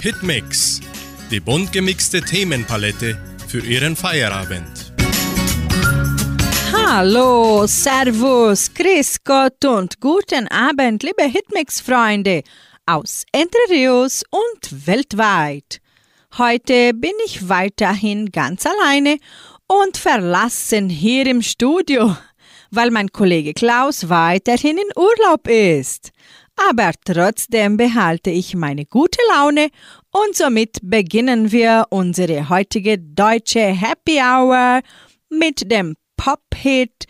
Hitmix, die bunt gemixte Themenpalette für Ihren Feierabend. Hallo, Servus, Grüß Gott und guten Abend, liebe Hitmix-Freunde aus Entre Rios und weltweit. Heute bin ich weiterhin ganz alleine und verlassen hier im Studio, weil mein Kollege Klaus weiterhin in Urlaub ist. Aber trotzdem behalte ich meine gute Laune und somit beginnen wir unsere heutige deutsche Happy Hour mit dem Pop-Hit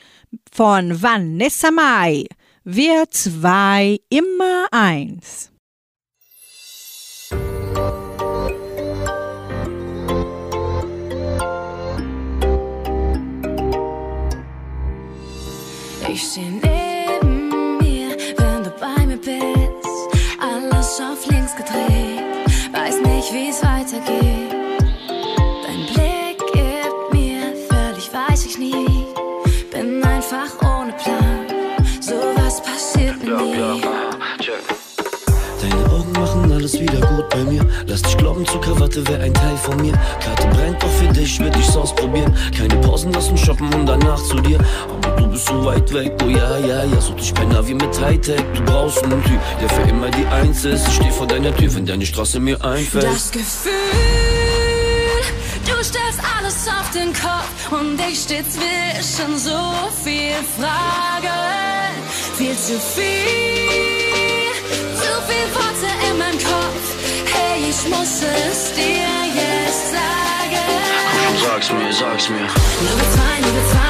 von Vanessa Mai. Wir zwei immer eins. Ich steh alles wieder gut bei mir. Lass dich glauben, Zuckerwatte wäre ein Teil von mir. Karte brennt, doch für dich würd ich's ausprobieren. Keine Pausen lassen shoppen und danach zu dir. Aber du bist so weit weg, oh ja, ja, ja. Such dich bei Navi mit Hightech. Du brauchst einen Typ, der für immer die Eins ist. Ich steh vor deiner Tür, wenn deine Straße mir einfällt. Das Gefühl, du stellst alles auf den Kopf und ich steh zwischen so viel Fragen. Viel zu viel, meinem Kopf, hey, ich muss es dir jetzt sagen. Komm, sag's mir, sag's mir. Liebe 2, Liebe 2.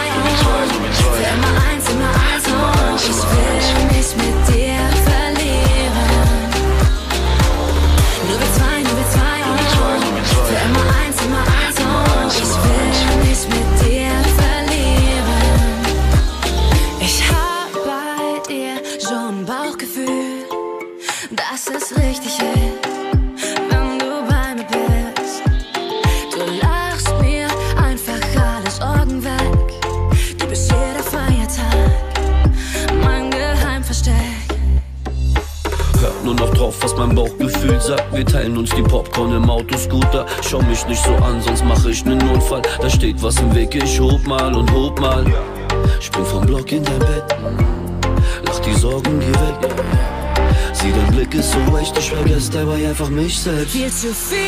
selbst. Viel zu viel,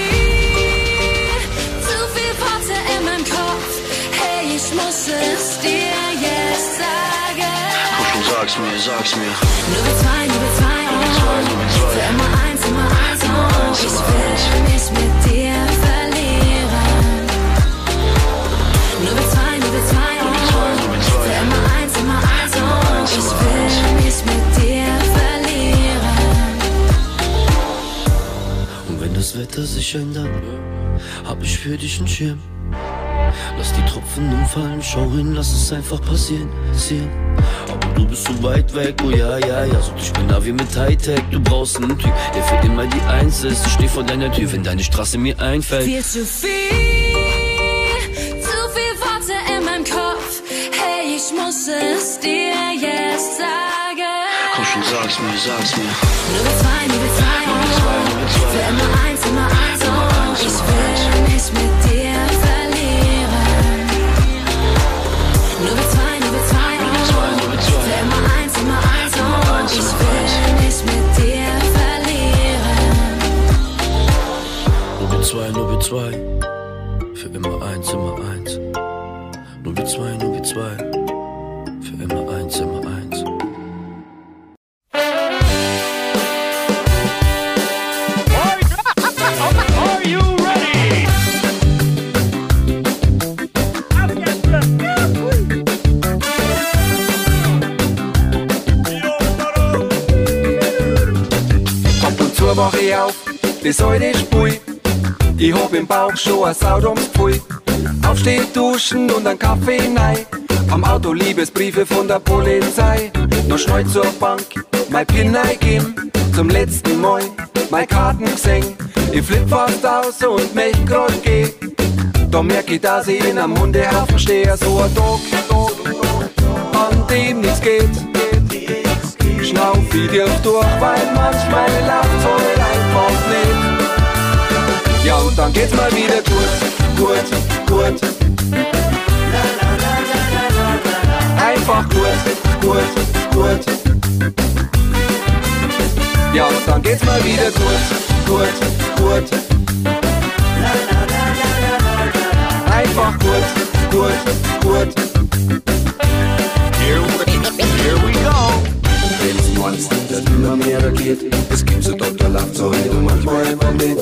zu viel Worte in meinem Kopf. Hey, ich muss es dir jetzt sagen. Sag's mir, sag's mir. Nur wir zwei, Wetter sich ändert, hab ich für dich einen Schirm. Lass die Tropfen umfallen, schau hin, lass es einfach passieren, passieren. Aber du bist so weit weg, oh ja, ja, ja. So ich bin Navi mit Hightech, du brauchst einen Typ, der für immer die Eins ist. Ich steh vor deiner Tür, wenn deine Straße mir einfällt. Viel zu viel, zu viel Worte in meinem Kopf. Hey, ich muss es dir jetzt sagen. Komm schon, sag's mir, sag's mir. Nur wir zwei, nur wir zwei. Für immer eins, immer eins, duschen und ein Kaffee nein. Am Auto Liebesbriefe von der Polizei. Noch schnell zur Bank, mein PIN eingeben. Zum letzten Mal mein Karten gesehen. Ich flipp fast aus und mich grad geh. Da merk ich, dass ich in einem Hundehaufen stehe. So ein Tag, an dem nichts geht. Schnauf ich dir durch, weil manchmal läuft's halt einfach nicht. Ja, und dann geht's mal wieder gut, gut, gut. Einfach gut, gut, gut. Ja, und dann geht's mal wieder gut, gut, gut. Einfach gut, gut, gut. Here we, go. Wenn's meinst, dass immer mehr geht, es gibt so. Lacht so heute manchmal immer mit.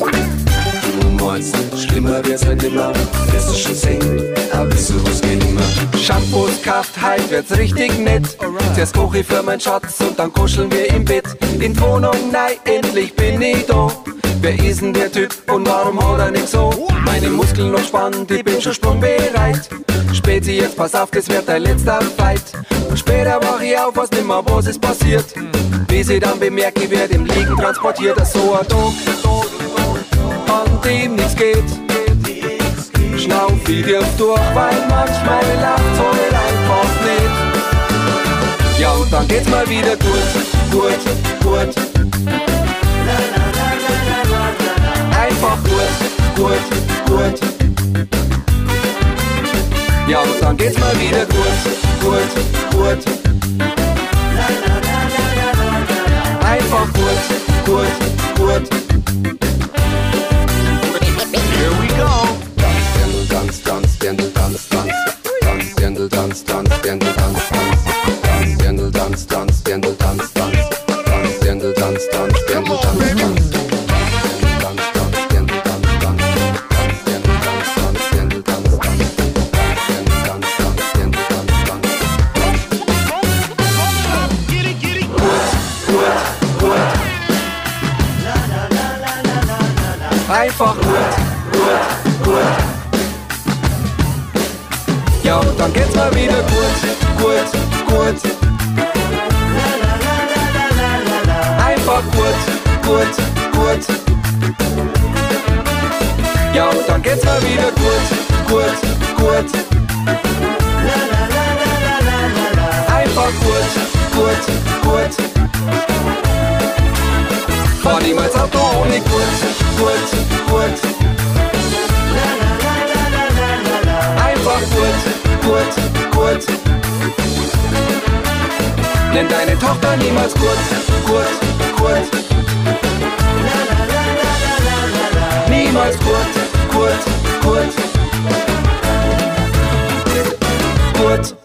Du meinst, schlimmer wär's halt immer, wirst du schon sehen, aber sowas geht immer. Shampoos kauft, heut wird's richtig nett. Zuerst koch ich für meinen Schatz und dann kuscheln wir im Bett. In die Wohnung, nein, endlich bin ich da. Wer ist denn der Typ und warum hat er nicht so? Meine Muskeln noch spannend, ich bin schon sprungbereit. Späti, jetzt pass auf, das wird dein letzter Fight. Und später wach ich auf, was nimmer was ist passiert. Bis ich dann bemerke, ich werd im Liegen transportiert. So ein Tag, an dem nichts geht. Schnauf ich dir durch, weil manchmal lacht's halt einfach nicht. Ja, und dann geht's mal wieder gut, gut, gut. Einfach gut, gut, gut. Ja, und dann geht's mal wieder gut, gut, gut. Einfach gut, gut, gut. Dance, dance, Dirndl, dance, dance, dance, Dirndl, dance, dance, Dirndl, dance, dance, dance, Dirndl, dance, dance, gut. Einfach gut, gut, gut. Ja, und dann geht's mal wieder gut, gut, gut. Einfach gut, gut, gut. Fahr niemals Auto ohne gut, gut, gut. Einfach gut, gut, gut. Nenn deine Tochter niemals gut, gut, gut. Niemals gut, gut, gut. Gut.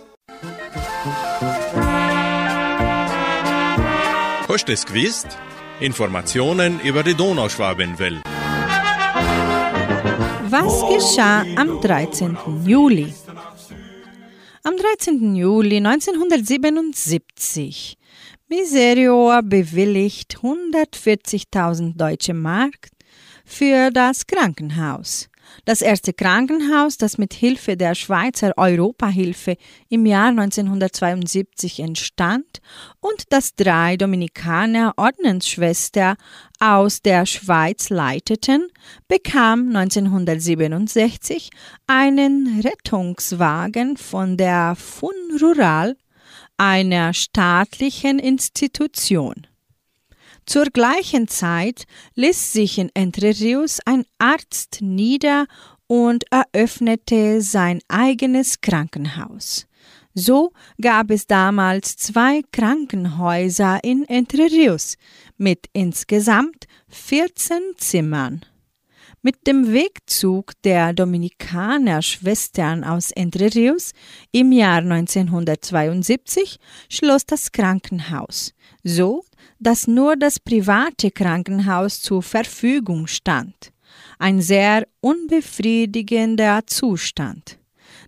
Hast du es gewusst? Informationen über die Donauschwabenwelle. Was geschah am 13. Juli? Am 13. Juli 1977 Miserior bewilligt 140.000 deutsche Mark für das Krankenhaus. Das erste Krankenhaus, das mit Hilfe der Schweizer Europahilfe im Jahr 1972 entstand und das drei Dominikaner Ordnungsschwestern aus der Schweiz leiteten, bekam 1967 einen Rettungswagen von der Fun Rural, einer staatlichen Institution. Zur gleichen Zeit ließ sich in Entre Rios ein Arzt nieder und eröffnete sein eigenes Krankenhaus. So gab es damals zwei Krankenhäuser in Entre Rios mit insgesamt 14 Zimmern. Mit dem Wegzug der Dominikaner-Schwestern aus Entre Rios im Jahr 1972 schloss das Krankenhaus, so dass nur das private Krankenhaus zur Verfügung stand. Ein sehr unbefriedigender Zustand.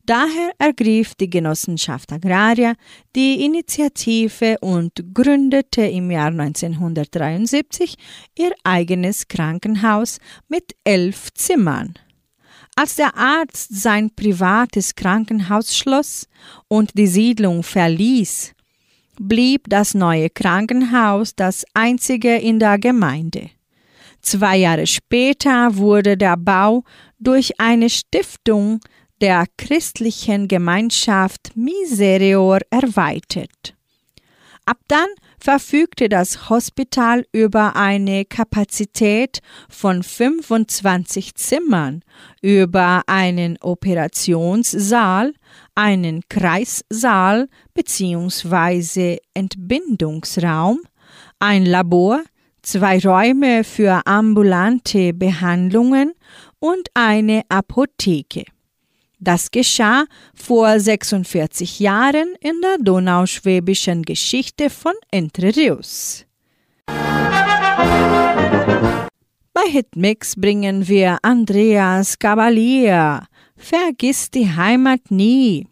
Daher ergriff die Genossenschaft Agraria die Initiative und gründete im Jahr 1973 ihr eigenes Krankenhaus mit elf Zimmern. Als der Arzt sein privates Krankenhaus schloss und die Siedlung verließ, blieb das neue Krankenhaus das einzige in der Gemeinde. Zwei Jahre später wurde der Bau durch eine Stiftung der christlichen Gemeinschaft Miserior erweitert. Ab dann verfügte das Hospital über eine Kapazität von 25 Zimmern, über einen Operationssaal, einen Kreissaal bzw. Entbindungsraum, ein Labor, zwei Räume für ambulante Behandlungen und eine Apotheke. Das geschah vor 46 Jahren in der donauschwäbischen Geschichte von Entre Rios. Bei Hitmix bringen wir Andreas Cavalier. Vergiss die Heimat nie.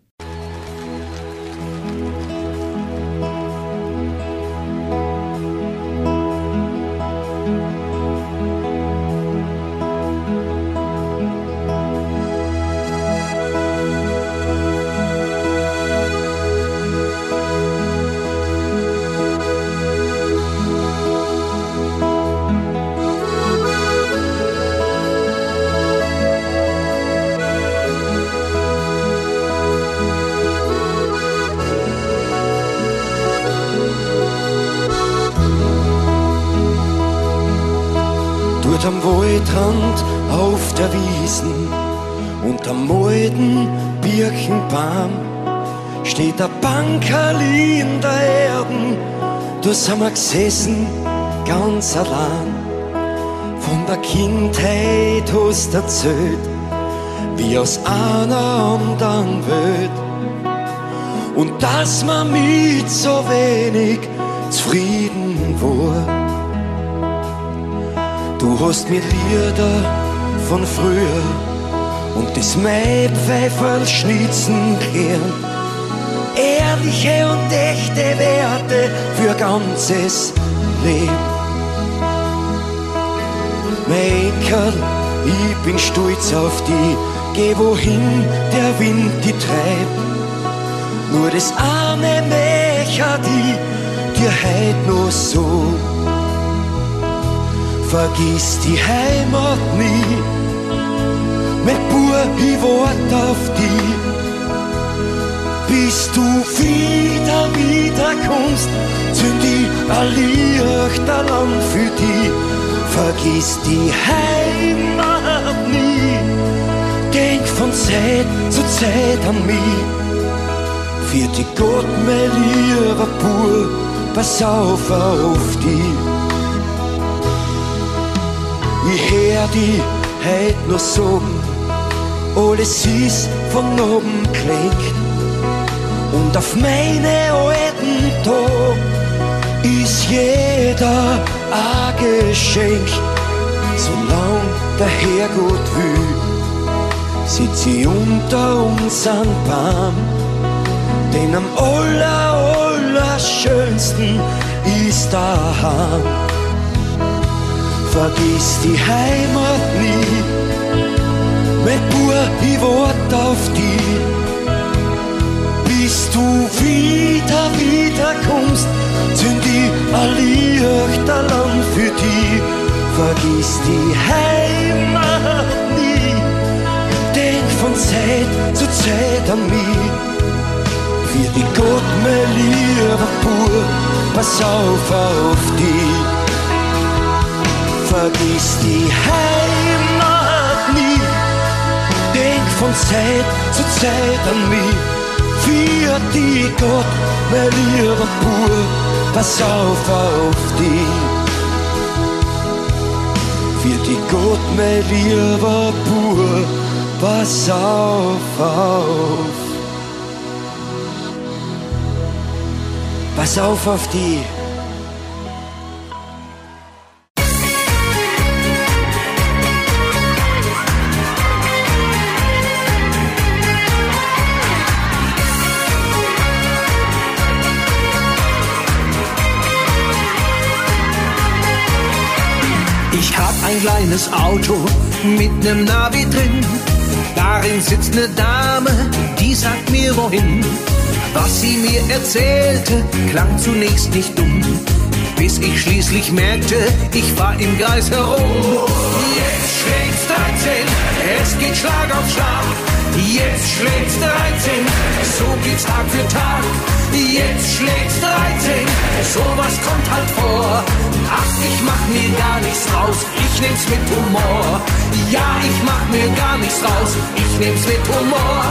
Wiesen unterm alten Birkenbaum steht der Bankerli in der Erden. Da sind wir gesessen, ganz allein. Von der Kindheit hast erzählt, wie aus einer anderen Welt. Und dass man mit so wenig zufrieden war. Du hast mir Lieder von früher und das Maipfeiferl schnitzen gern. Ehrliche und echte Werte für ganzes Leben. Mein Kerl, ich bin stolz auf die, geh wohin der Wind die treibt. Nur das arme Mächer, die dir heut noch so vergiss die Heimat nie. Bub, ich wart auf die, bis du wieder, wieder kommst, zünd ich ein Lichterland für die. Vergiss die Heimat nie, denk von Zeit zu Zeit an mich. Für die Gott, mein lieber Bub, pass auf auf die. Ich hör die heut noch sagen, alles ist von oben klingt. Und auf meine alten Tag ist jeder ein Geschenk. Solang der Herrgott will, sitz ich unter unseren Baum. Denn am aller, aller schönsten ist daheim vergiss die Heimat nie. Ich wart auf die, bis du wieder, wieder kommst, zünd ich ein Lichterland für die. Vergiss die Heimat nie, denk von Zeit zu Zeit an mich. Für die Gott, mein lieber Bub, pass auf auf die vergiss die Heimat von Zeit zu Zeit an mich. Für die Gott, mein lieber Bub, pass auf auf die. Für die Gott, mein lieber Bub, pass auf auf. Pass auf auf die. Ein kleines Auto mit nem Navi drin. Darin sitzt ne Dame, die sagt mir wohin. Was sie mir erzählte, klang zunächst nicht dumm. bis ich schließlich merkte, ich war im Kreis herum. Jetzt schlägt's 13, es geht Schlag auf Schlag. Jetzt schlägt's 13, so geht's Tag für Tag. Jetzt schlägt's 13, sowas kommt halt vor. Ach, ich mach mir gar nichts raus, ich nehm's mit Humor. Ja, ich mach mir gar nichts raus, ich nehm's mit Humor.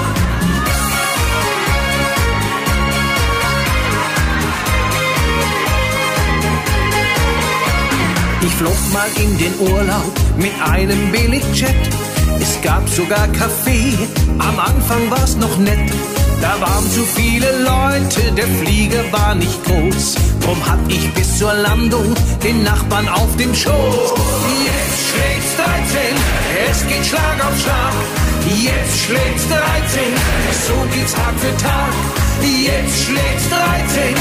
Ich flog mal in den Urlaub mit einem Billigjet. Es gab sogar Kaffee, am Anfang war's noch nett. Da waren zu viele Leute, der Flieger war nicht groß. Drum hatt ich bis zur Landung den Nachbarn auf dem Schoß. Jetzt schlägt's 13, es geht Schlag auf Schlag. Jetzt schlägt's 13, so geht's Tag für Tag. Jetzt schlägt's 13,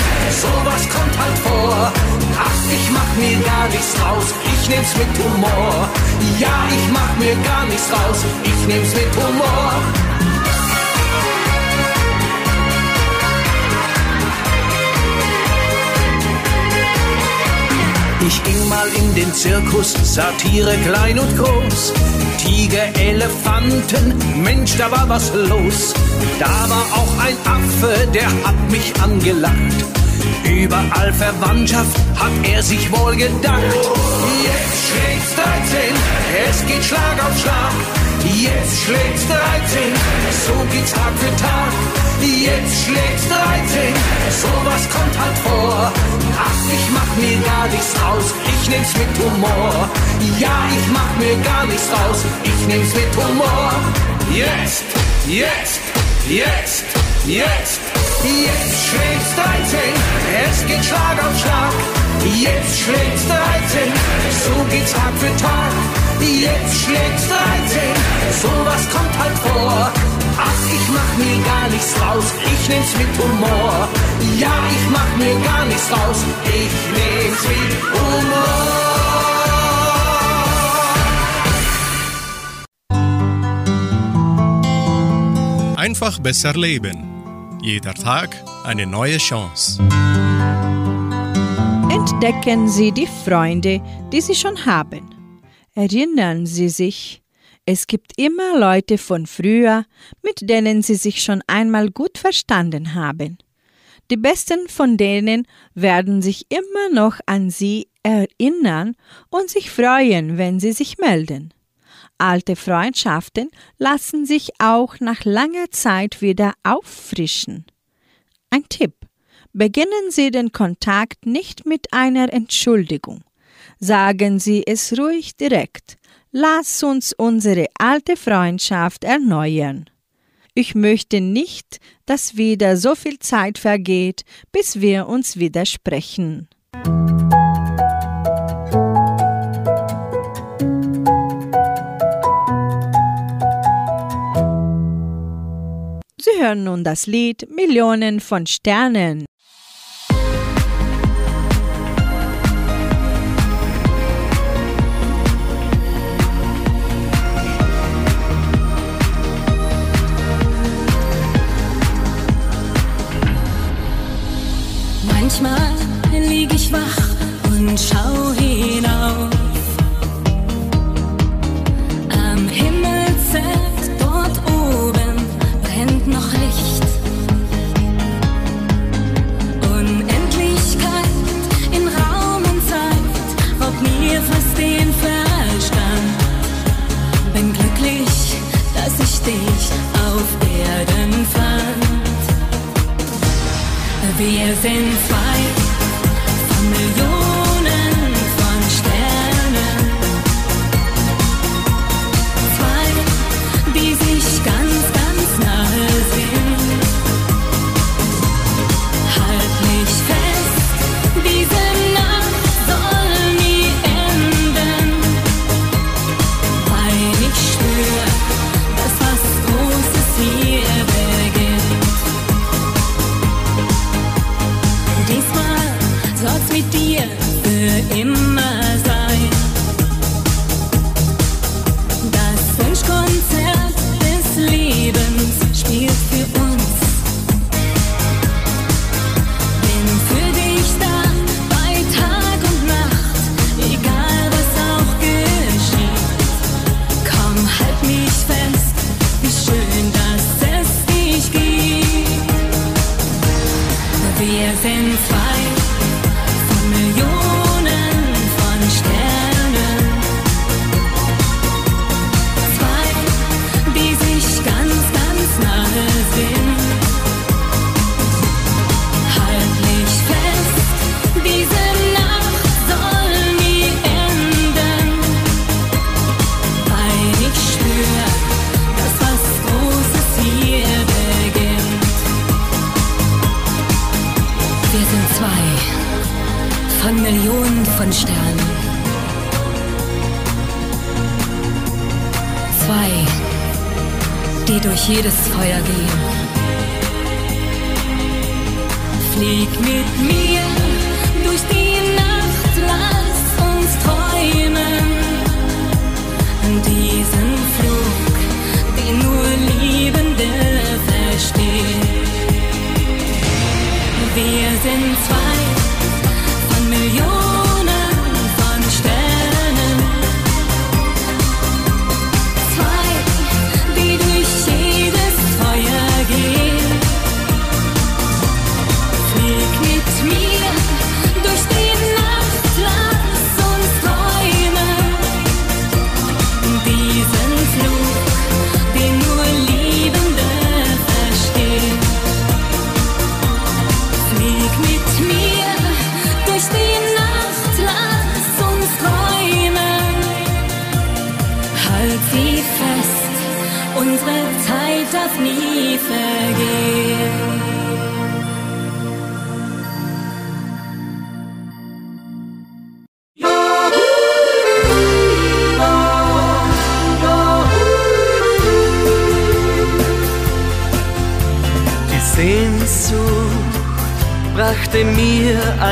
sowas kommt halt vor. Ach, ich mach mir gar nichts raus, ich nehm's mit Humor. Ja, ich mach mir gar nichts raus, ich nehm's mit Humor. Ich ging mal in den Zirkus, Satire klein und groß. Tiger, Elefanten, Mensch, da war was los. Da war auch ein Affe, der hat mich angelacht. Überall Verwandtschaft hat er sich wohl gedacht. Jetzt schlägt's 13, es geht Schlag auf Schlag. Jetzt schlägt's 13, so geht's Tag für Tag. Jetzt schlägt's 13, sowas kommt halt vor. Ach, ich mach mir gar nichts raus, ich nehm's mit Humor. Ja, ich mach mir gar nichts raus, ich nehm's mit Humor. Jetzt, jetzt, jetzt, jetzt. Jetzt schlägt's 13, es geht Schlag auf Schlag. Jetzt schlägt's 13, so geht's Tag für Tag. Jetzt schlägt's 13, sowas kommt halt vor. Ach, ich mach mir gar nichts raus, ich nehm's mit Humor. Ja, ich mach mir gar nichts raus, ich nehm's mit Humor. Einfach besser leben. Jeder Tag eine neue Chance. Entdecken Sie die Freunde, die Sie schon haben. Erinnern Sie sich, es gibt immer Leute von früher, mit denen Sie sich schon einmal gut verstanden haben. Die besten von denen werden sich immer noch an Sie erinnern und sich freuen, wenn Sie sich melden. Alte Freundschaften lassen sich auch nach langer Zeit wieder auffrischen. Ein Tipp. Beginnen Sie den Kontakt nicht mit einer Entschuldigung. Sagen Sie es ruhig direkt. Lass uns unsere alte Freundschaft erneuern. Ich möchte nicht, dass wieder so viel Zeit vergeht, bis wir uns wieder sprechen. Sie hören nun das Lied Millionen von Sternen. Manchmal lieg ich wach und schau hinauf. Am Himmelszelt dort oben brennt noch Licht. Unendlichkeit in Raum und Zeit raubt mir fast den Verstand. Bin glücklich, dass ich dich auf Erden fand. Wir sind zwei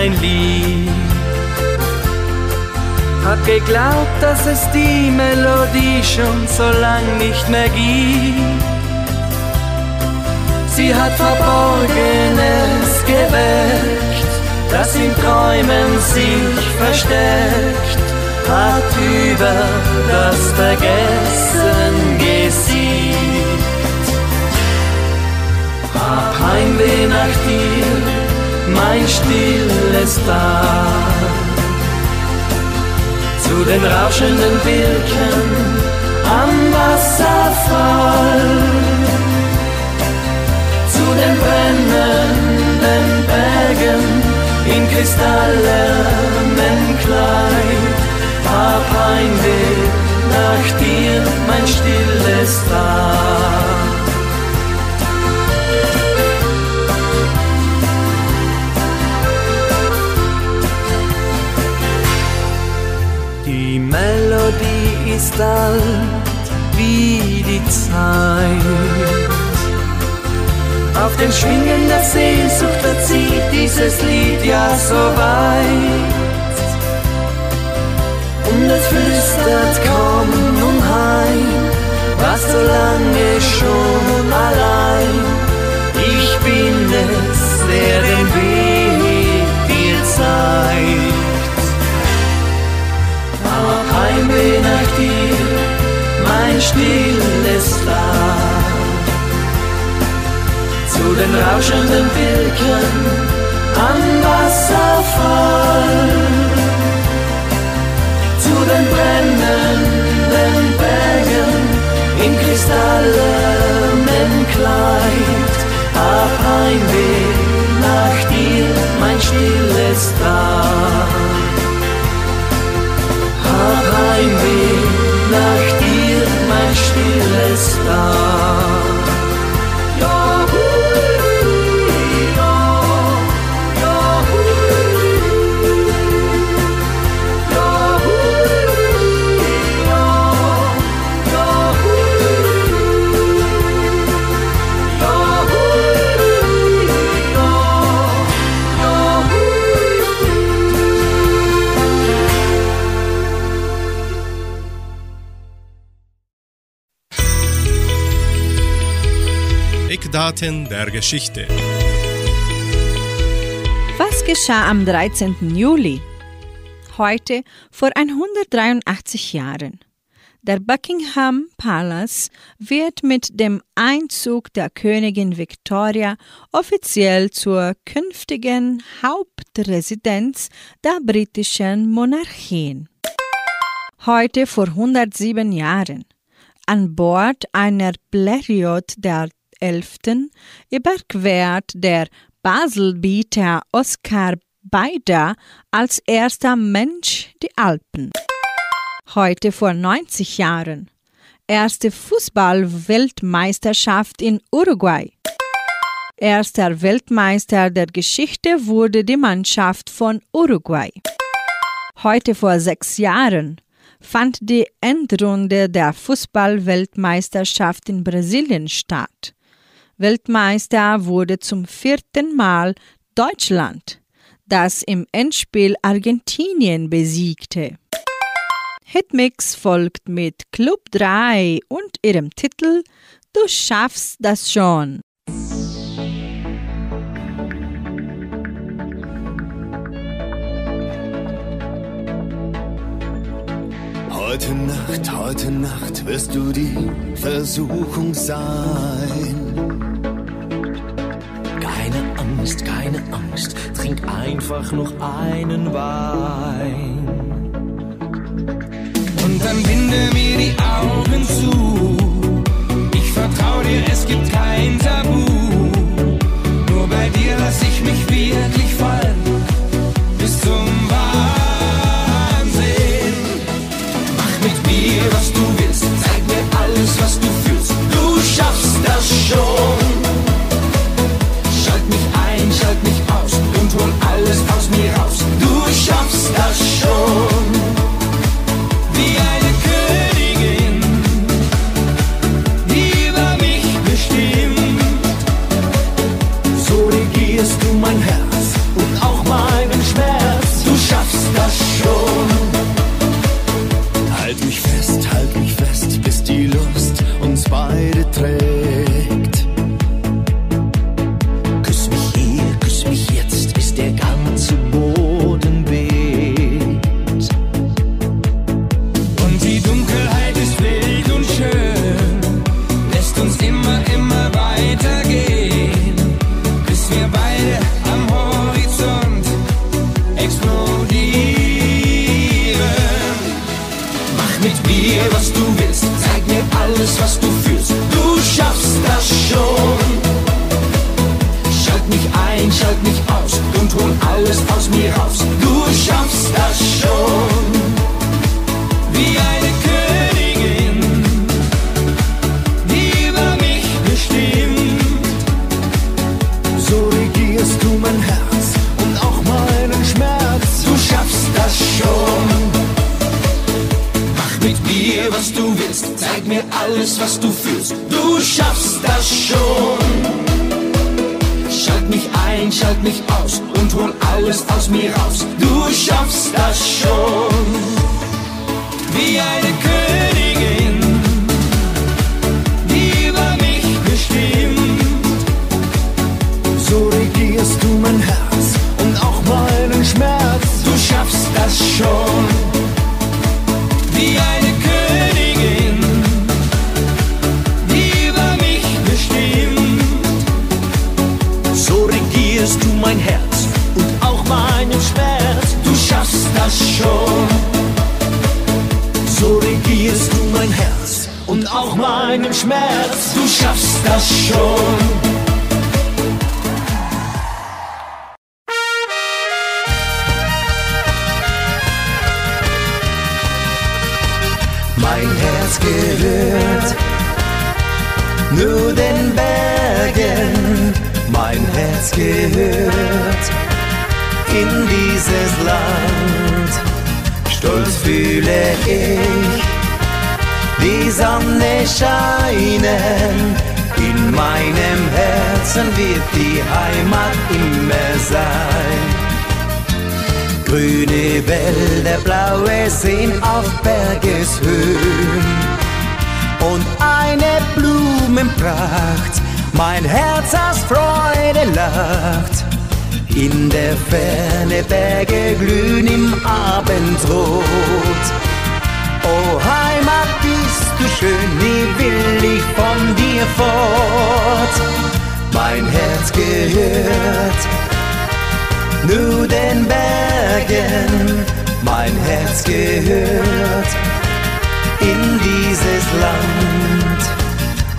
mir ein Lied. Hab geglaubt, dass es die Melodie schon so lang nicht mehr gibt. Sie hat Verborgenes geweckt, das in Träumen sich versteckt, hat über das Vergessen gesiegt. Hab Heimweh nach dir, mein stilles Tal. Zu den rauschenden Birken am Wasserfall. Zu den brennenden Bergen in kristallenem Kleid. Hab Heimweh nach dir, mein stilles Tal. Den Schwingen der Sehnsucht verzieht dieses Lied ja so weit. Und es flüstert, komm nun heim, warst so lange schon allein. Ich bin es, der den Weg dir zeigt. Hab Heimweh nach dir, mein stilles Tal. Den rauschenden Birken am Wasserfall. Zu den brennenden Bergen in kristallenem Kleid. Hab Heimweh nach dir, mein stilles Tal. Hab Heimweh nach dir, mein stilles Tal. Eckdaten der Geschichte. Was geschah am 13. Juli? Heute vor 183 Jahren. Der Buckingham Palace wird mit dem Einzug der Königin Victoria offiziell zur künftigen Hauptresidenz der britischen Monarchien. Heute vor 107 Jahren. An Bord einer Blériot der 11. überquert der Baselbieter Oskar Beider als erster Mensch die Alpen. Heute vor 90 Jahren. Erste Fußball-Weltmeisterschaft in Uruguay. Erster Weltmeister der Geschichte wurde die Mannschaft von Uruguay. Heute vor sechs Jahren fand die Endrunde der Fußball-Weltmeisterschaft in Brasilien statt. Weltmeister wurde zum vierten Mal Deutschland, das im Endspiel Argentinien besiegte. Hitmix folgt mit Club 3 und ihrem Titel Du schaffst das schon. Heute Nacht, heute Nacht wirst du die Versuchung sein. Angst, keine Angst, trink einfach noch einen Wein. Und dann binde mir die Augen zu. Ich vertrau dir, es gibt kein Tabu. Nur bei dir lass ich mich wirklich fallen. Bis zum Wahnsinn. Mach mit mir, was du willst. Zeig mir alles, was du fühlst. Du schaffst das schon. Schmerz. Du schaffst das schon. Mein Herz gehört nur den Bergen. Mein Herz gehört in dieses Land. Stolz fühle ich die Sonne scheinen. In meinem Herzen wird die Heimat immer sein. Grüne Wälder, blaue Seen auf Bergeshöhen und eine Blumenpracht, mein Herz aus Freude lacht. In der Ferne Berge glühen im Abendrot. O Heimat, bist du schön, nie will ich von dir fort. Mein Herz gehört nur den Bergen, mein Herz gehört in dieses Land.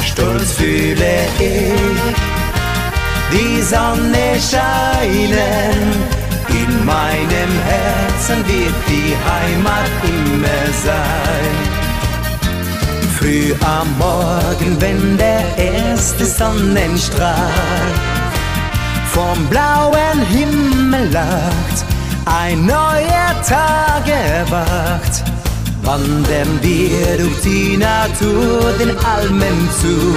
Stolz fühle ich die Sonne scheinen. In meinem Herzen wird die Heimat immer sein. Früh am Morgen, wenn der erste Sonnenstrahl vom blauen Himmel lacht, ein neuer Tag erwacht. wandern wir durch die Natur den Almen zu.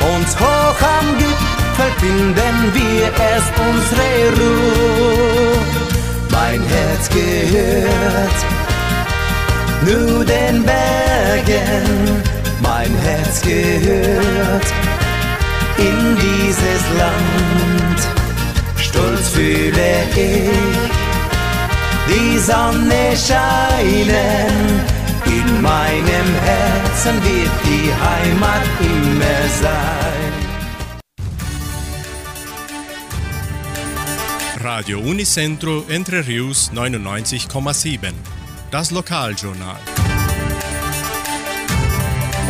Und hoch am Gipfel finden wir erst unsere Ruhe. Mein Herz gehört nur den Bergen, mein Herz gehört in dieses Land. Stolz fühle ich die Sonne scheinen. In meinem Herzen wird die Heimat immer sein. Radio Unicentro Entre Rius 99,7. Das Lokaljournal.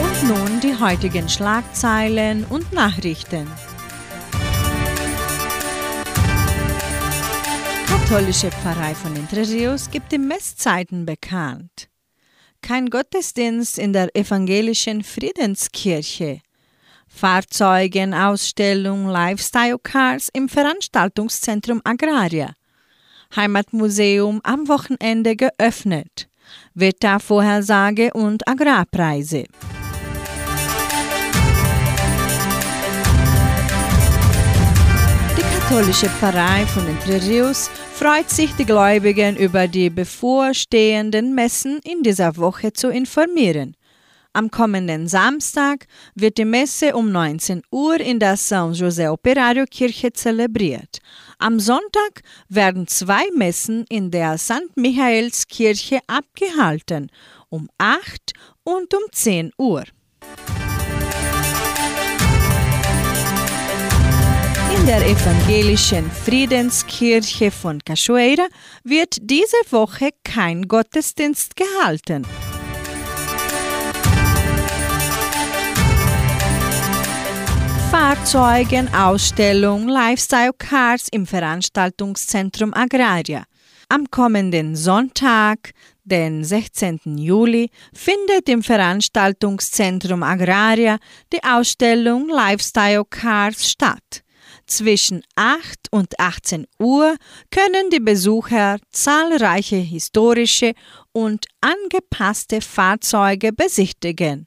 Und nun die heutigen Schlagzeilen und Nachrichten. Katholische Pfarrei von Entre gibt die Messzeiten bekannt. Kein Gottesdienst in der evangelischen Friedenskirche. Fahrzeugenausstellung Lifestyle Cars im Veranstaltungszentrum Agraria. Heimatmuseum am Wochenende geöffnet. Wettervorhersage und Agrarpreise. Die katholische Pfarrei von Entre Rios freut sich, die Gläubigen über die bevorstehenden Messen in dieser Woche zu informieren. Am kommenden Samstag wird die Messe um 19 Uhr in der San José Operario Kirche zelebriert. Am Sonntag werden zwei Messen in der St. Michaelskirche abgehalten, um 8 und um 10 Uhr. In der evangelischen Friedenskirche von Cachoeira wird diese Woche kein Gottesdienst gehalten. Fahrzeugenausstellung Lifestyle Cars im Veranstaltungszentrum Agraria. Am kommenden Sonntag, den 16. Juli, findet im Veranstaltungszentrum Agraria die Ausstellung Lifestyle Cars statt. Zwischen 8 und 18 Uhr können die Besucher zahlreiche historische und angepasste Fahrzeuge besichtigen.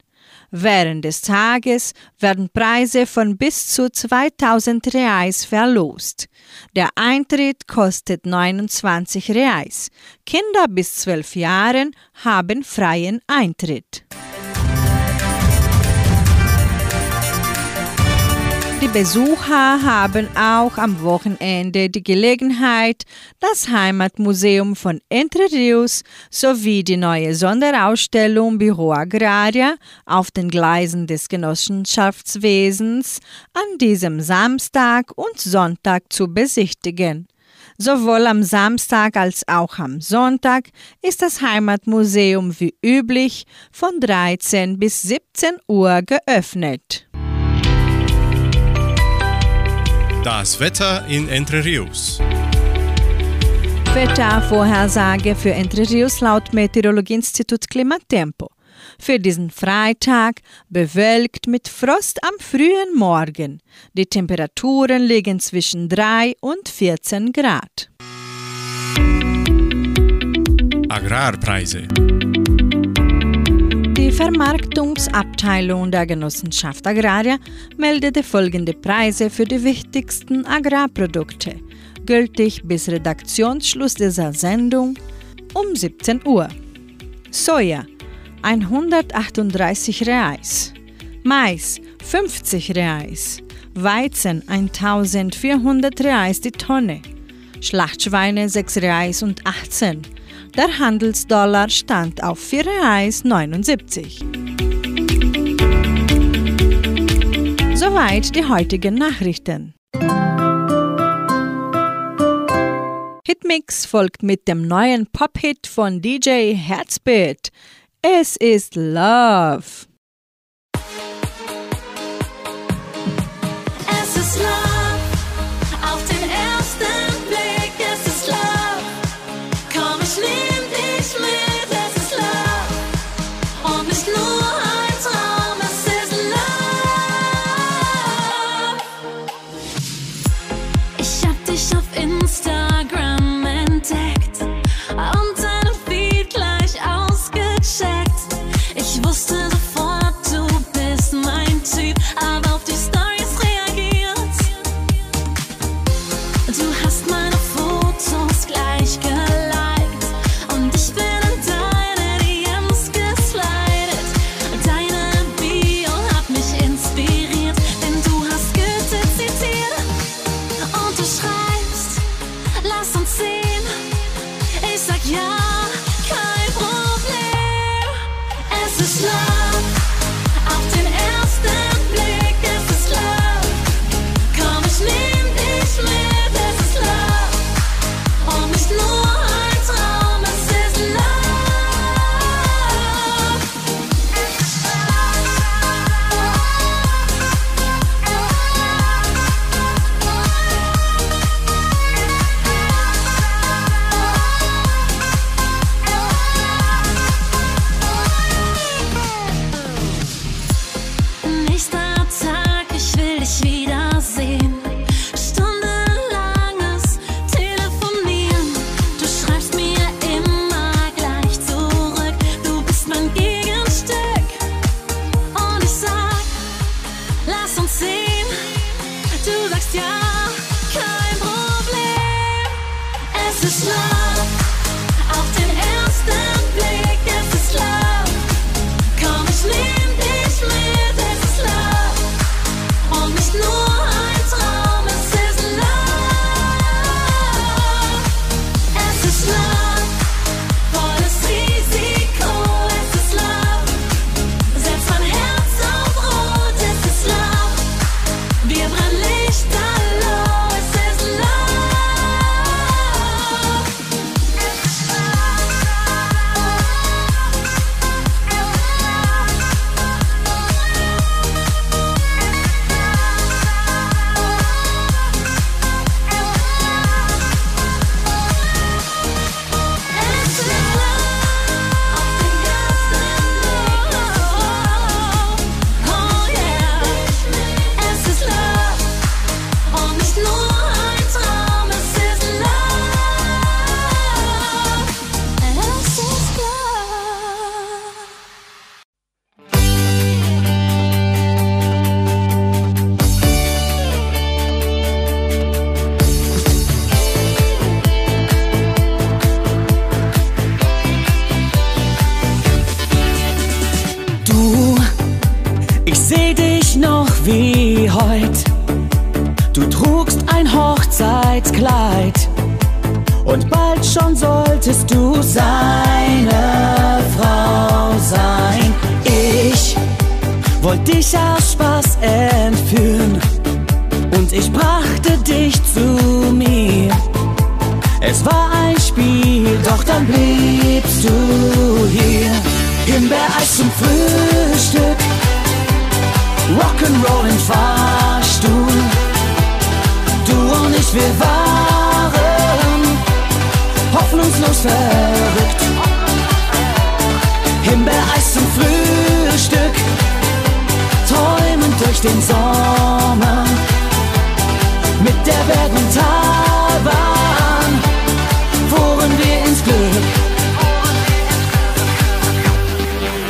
Während des Tages werden Preise von bis zu 2000 Reais verlost. Der Eintritt kostet 29 Reais. Kinder bis 12 Jahren haben freien Eintritt. Die Besucher haben auch am Wochenende die Gelegenheit, das Heimatmuseum von Entre Rios sowie die neue Sonderausstellung Büro Agraria auf den Gleisen des Genossenschaftswesens an diesem Samstag und Sonntag zu besichtigen. Sowohl am Samstag als auch am Sonntag ist das Heimatmuseum wie üblich von 13 bis 17 Uhr geöffnet. Das Wetter in Entre Rios. Wettervorhersage für Entre Rios laut Meteorologieinstitut Klimatempo. Für diesen Freitag bewölkt mit Frost am frühen Morgen. Die Temperaturen liegen zwischen 3 und 14 Grad. Agrarpreise. Die Vermarktungsabteilung der Genossenschaft Agraria meldete folgende Preise für die wichtigsten Agrarprodukte, gültig bis Redaktionsschluss dieser Sendung um 17 Uhr. Soja 138 Reais, Mais 50 Reais, Weizen 1400 Reais die Tonne, Schlachtschweine 6 Reais und 18 der Handelsdollar stand auf 4,79. Soweit die heutigen Nachrichten. Hitmix folgt mit dem neuen Pop-Hit von DJ Herzbeat. Es ist Love. Es ist Love, wollte dich aus Spaß entführen und ich brachte dich zu mir. Es war ein Spiel, doch dann bliebst du hier. Himbeereis zum Frühstück, Rock'n'Roll im Fahrstuhl. Du und ich, wir waren hoffnungslos verrückt. Himbeereis zum Frühstück, träumend durch den Sommer. Mit der Berg- und Talbahn fuhren wir ins Glück.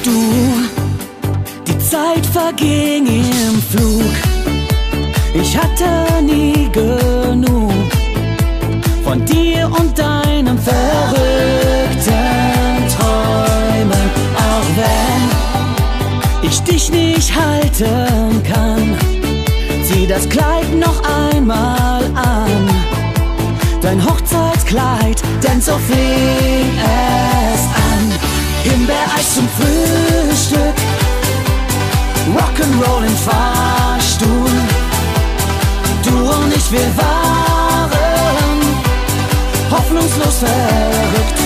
Du, die Zeit verging im Flug. Ich hatte nie genug von dir und deinem verrückten nicht halten kann, zieh das Kleid noch einmal an. Dein Hochzeitskleid, denn so fing es an. Himbeereis zum Frühstück, Rock'n'Roll im Fahrstuhl. Du und ich, wir waren hoffnungslos verrückt.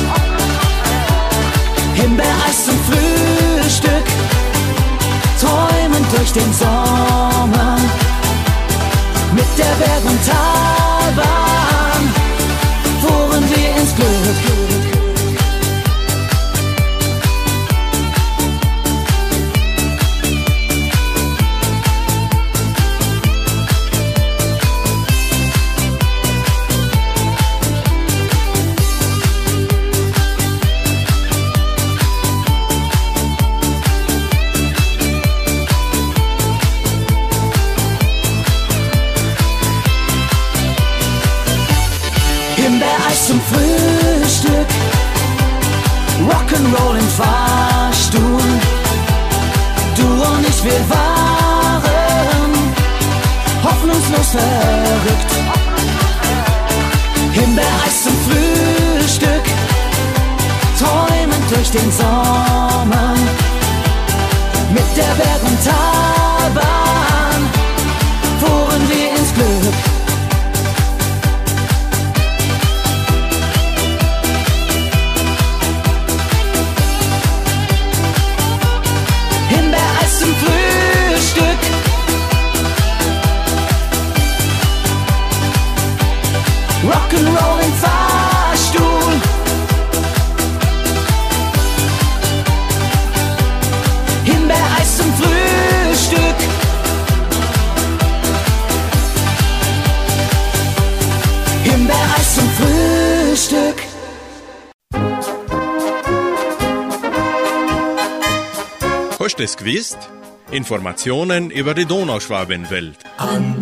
Durch den Sommer. Mit der Berg- und Talbahn Informationen über die Donauschwabenwelt. Am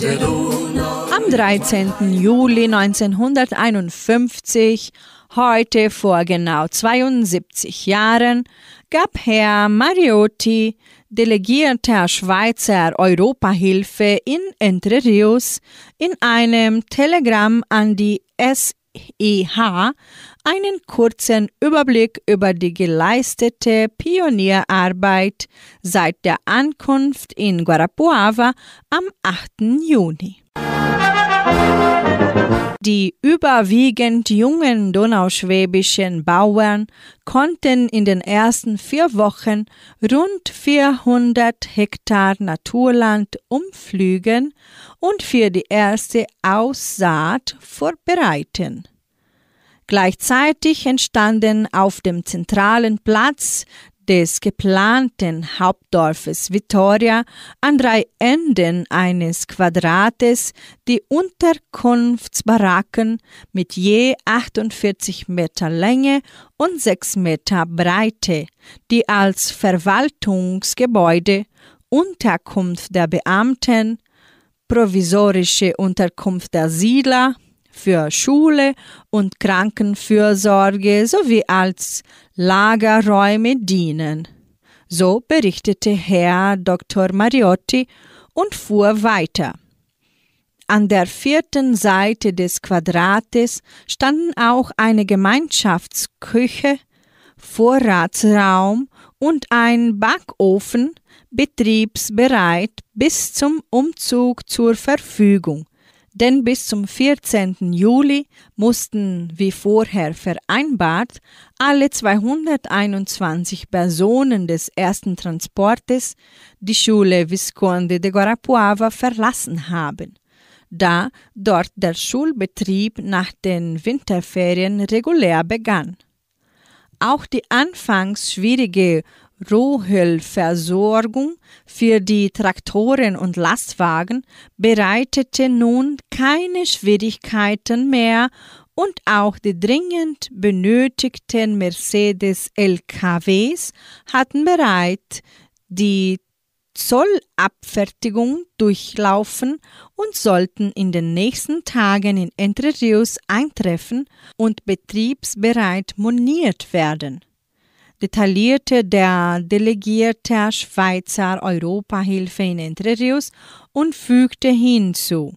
13. Juli 1951, heute vor genau 72 Jahren, gab Herr Mariotti, delegierter Schweizer Europahilfe in Entre Rios, in einem Telegramm an die SEH einen kurzen Überblick über die geleistete Pionierarbeit seit der Ankunft in Guarapuava am 8. Juni. Die überwiegend jungen donauschwäbischen Bauern konnten in den ersten vier Wochen rund 400 Hektar Naturland umflügen und für die erste Aussaat vorbereiten. Gleichzeitig entstanden auf dem zentralen Platz des geplanten Hauptdorfes Vitoria an drei Enden eines Quadrates die Unterkunftsbaracken mit je 48 Meter Länge und 6 Meter Breite, die als Verwaltungsgebäude, Unterkunft der Beamten, provisorische Unterkunft der Siedler, für Schule und Krankenfürsorge sowie als Lagerräume dienen. So berichtete Herr Dr. Mariotti und fuhr weiter. An der vierten Seite des Quadrates standen auch eine Gemeinschaftsküche, Vorratsraum und ein Backofen betriebsbereit bis zum Umzug zur Verfügung. Denn bis zum 14. Juli mussten, wie vorher vereinbart, alle 221 Personen des ersten Transportes die Schule Visconde de Guarapuava verlassen haben da dort der Schulbetrieb nach den Winterferien regulär begann. Auch die anfangs schwierige Rohölversorgung für die Traktoren und Lastwagen bereitete nun keine Schwierigkeiten mehr und auch die dringend benötigten Mercedes LKWs hatten bereit die Zollabfertigung durchlaufen und sollten in den nächsten Tagen in Entre Rios eintreffen und betriebsbereit moniert werden. Detaillierte der delegierte Schweizer Europahilfe in Entre Rios und fügte hinzu.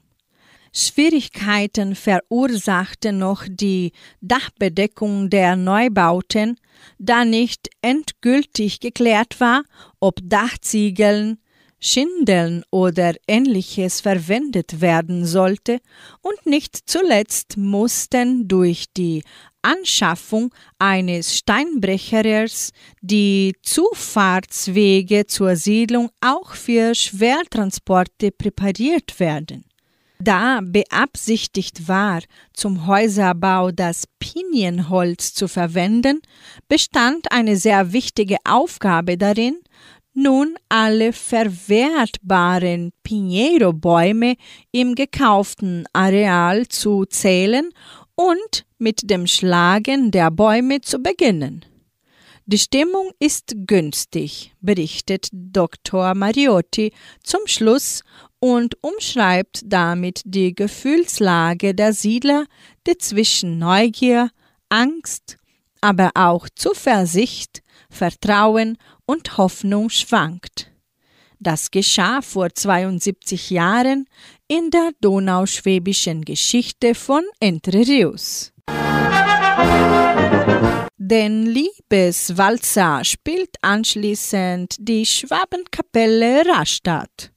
Schwierigkeiten verursachte noch die Dachbedeckung der Neubauten, da nicht endgültig geklärt war, ob Dachziegeln, Schindeln oder ähnliches verwendet werden sollte, und nicht zuletzt mussten durch die Anschaffung eines Steinbrechers die Zufahrtswege zur Siedlung auch für Schwertransporte präpariert werden. Da beabsichtigt war, zum Häuserbau das Pinienholz zu verwenden, bestand eine sehr wichtige Aufgabe darin, nun alle verwertbaren Pinheiro-Bäume im gekauften Areal zu zählen und mit dem Schlagen der Bäume zu beginnen. Die Stimmung ist günstig, berichtet Dr. Mariotti zum Schluss und umschreibt damit die Gefühlslage der Siedler, die zwischen Neugier, Angst, aber auch Zuversicht, Vertrauen und Hoffnung schwankt. Das geschah vor 72 Jahren in der donauschwäbischen Geschichte von Entre Rios. Den Liebeswalzer spielt anschließend die Schwabenkapelle Rastatt.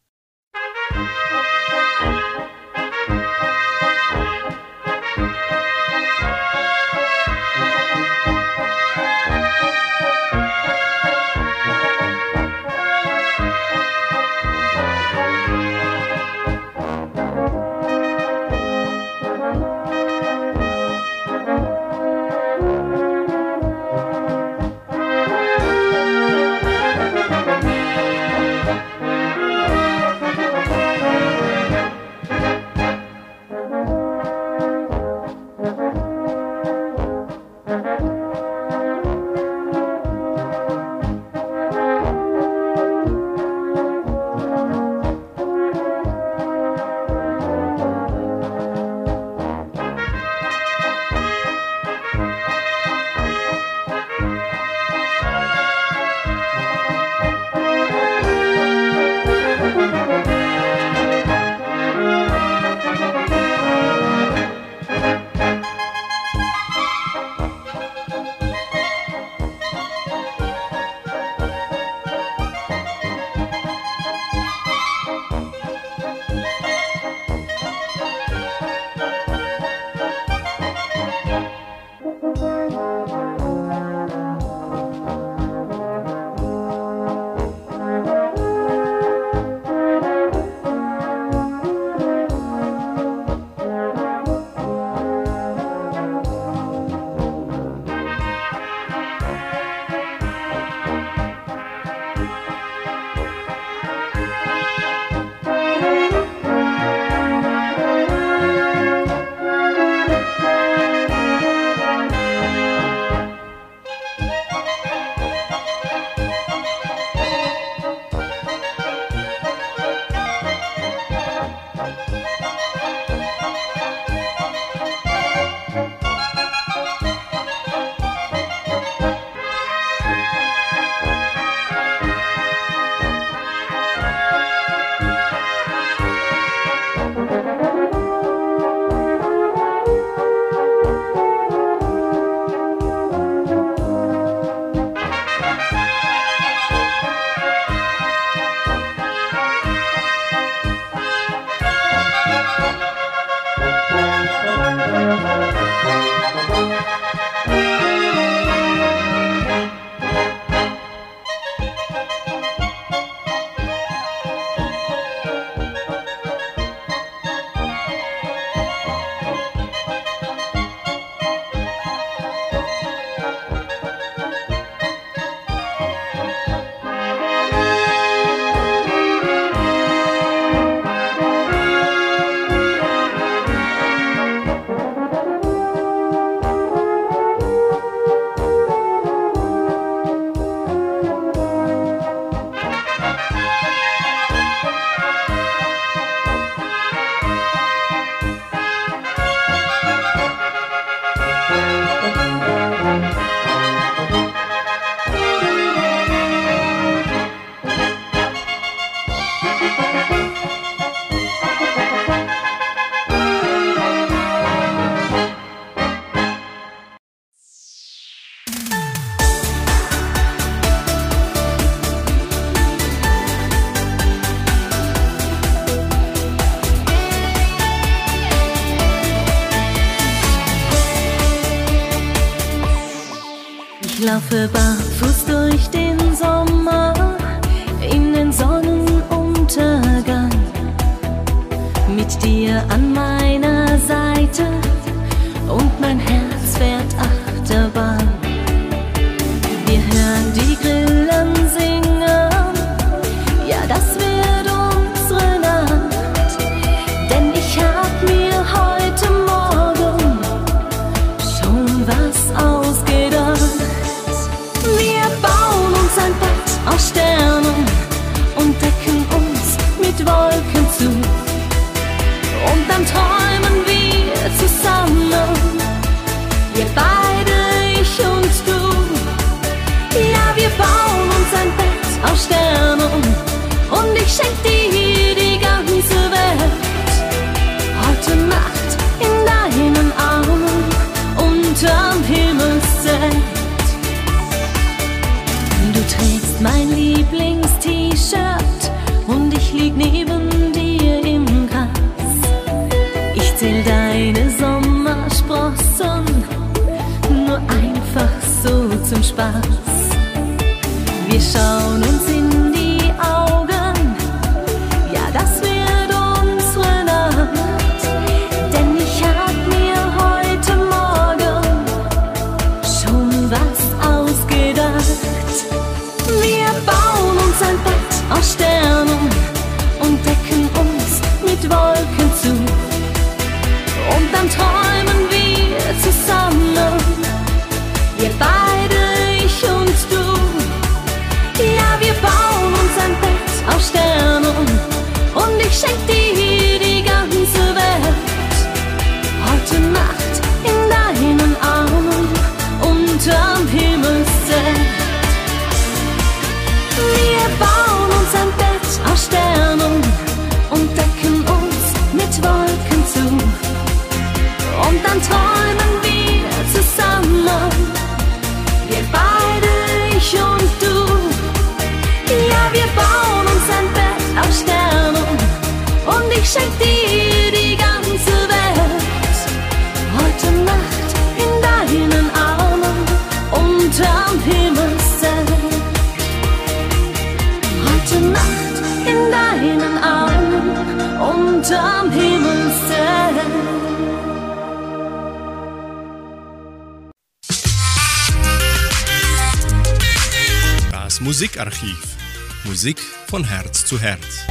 von Herz zu Herz.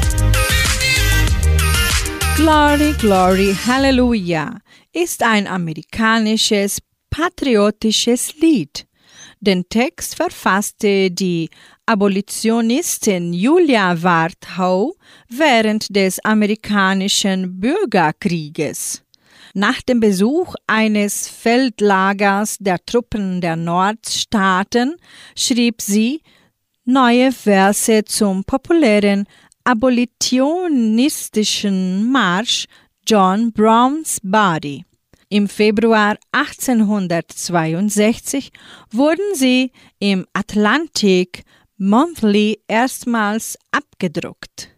Glory, Glory, Hallelujah ist ein amerikanisches patriotisches Lied. Den Text verfasste die Abolitionistin Julia Warthau während des amerikanischen Bürgerkrieges. Nach dem Besuch eines Feldlagers der Truppen der Nordstaaten schrieb sie neue Verse zum populären abolitionistischen Marsch John Browns Body. Im Februar 1862 wurden sie im Atlantic Monthly erstmals abgedruckt.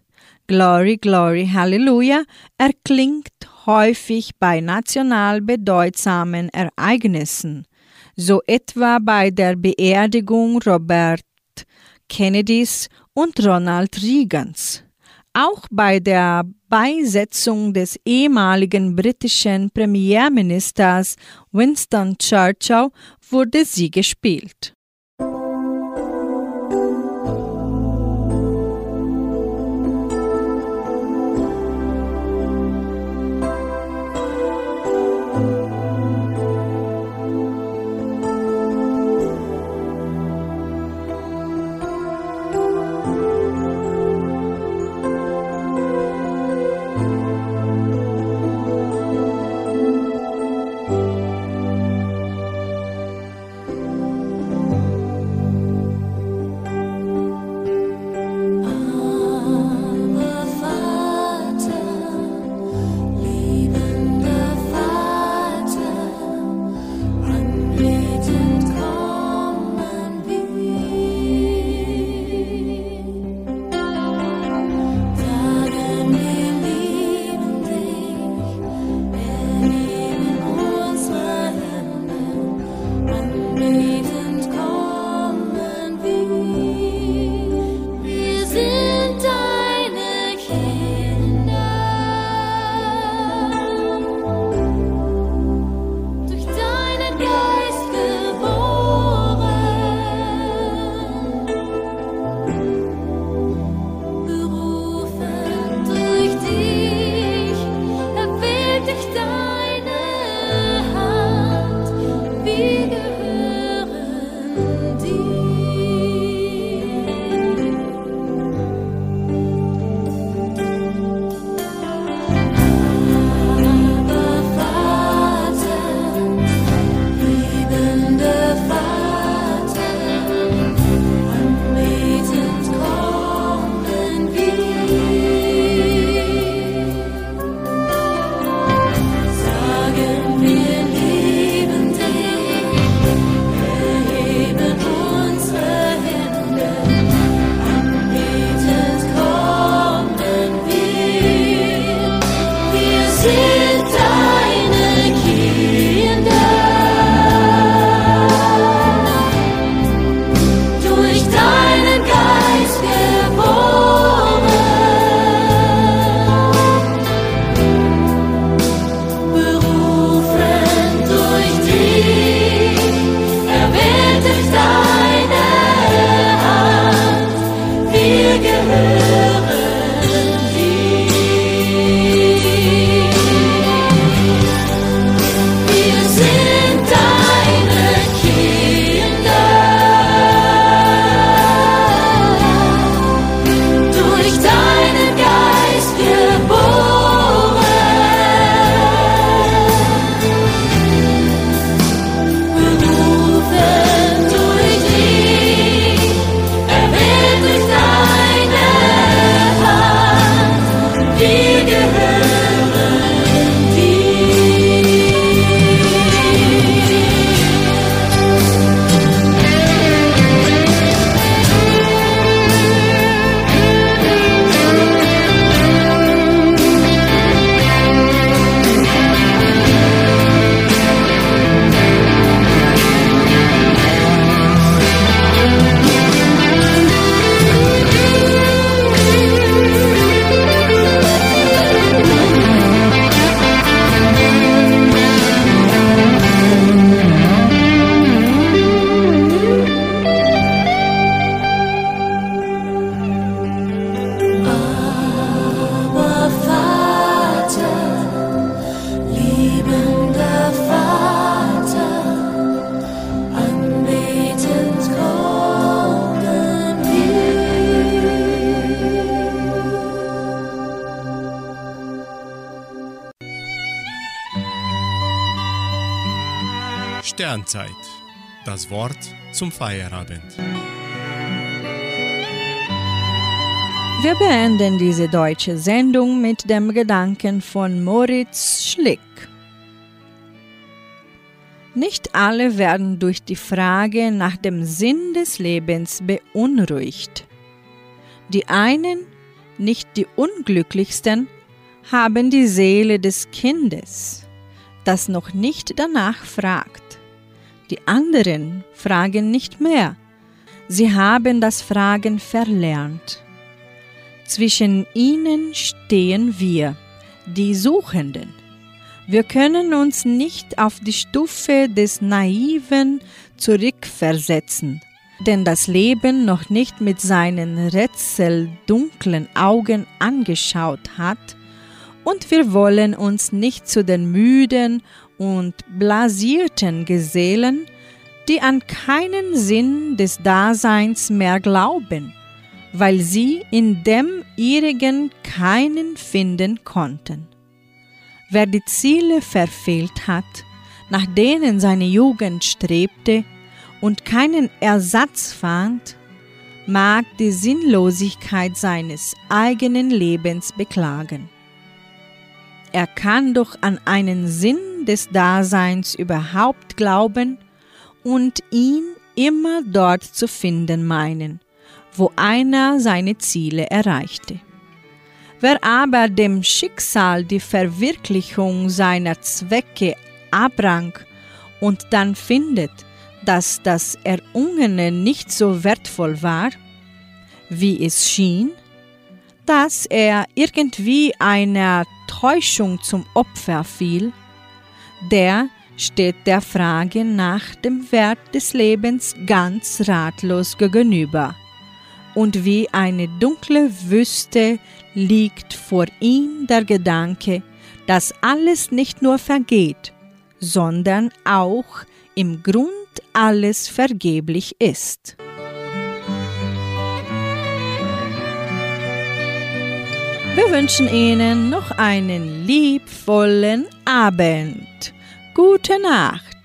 Glory, Glory, Hallelujah erklingt häufig bei national bedeutsamen Ereignissen, so etwa bei der Beerdigung Robert Kennedys und Ronald Reagans. Auch bei der Beisetzung des ehemaligen britischen Premierministers Winston Churchill wurde sie gespielt. Sternzeit. Das Wort zum Feierabend. Wir beenden diese deutsche Sendung mit dem Gedanken von Moritz Schlick. Nicht alle werden durch die Frage nach dem Sinn des Lebens beunruhigt. Die einen, nicht die unglücklichsten, haben die Seele des Kindes, das noch nicht danach fragt. Die anderen fragen nicht mehr. Sie haben das Fragen verlernt. Zwischen ihnen stehen wir, die Suchenden. Wir können uns nicht auf die Stufe des Naiven zurückversetzen, denn das Leben noch nicht mit seinen rätseldunklen Augen angeschaut hat, und wir wollen uns nicht zu den müden und blasierten gesellen, die an keinen Sinn des Daseins mehr glauben, weil sie in dem ihrigen keinen finden konnten. Wer die Ziele verfehlt hat, nach denen seine Jugend strebte und keinen Ersatz fand, mag die Sinnlosigkeit seines eigenen Lebens beklagen. Er kann doch an einen Sinn des Daseins überhaupt glauben und ihn immer dort zu finden meinen, wo einer seine Ziele erreichte. Wer aber dem Schicksal die Verwirklichung seiner Zwecke abrang und dann findet, dass das Errungene nicht so wertvoll war, wie es schien, dass er irgendwie einer Täuschung zum Opfer fiel, der steht der Frage nach dem Wert des Lebens ganz ratlos gegenüber. Und wie eine dunkle Wüste liegt vor ihm der Gedanke, dass alles nicht nur vergeht, sondern auch im Grund alles vergeblich ist. Wir wünschen Ihnen noch einen liebvollen Abend. Gute Nacht.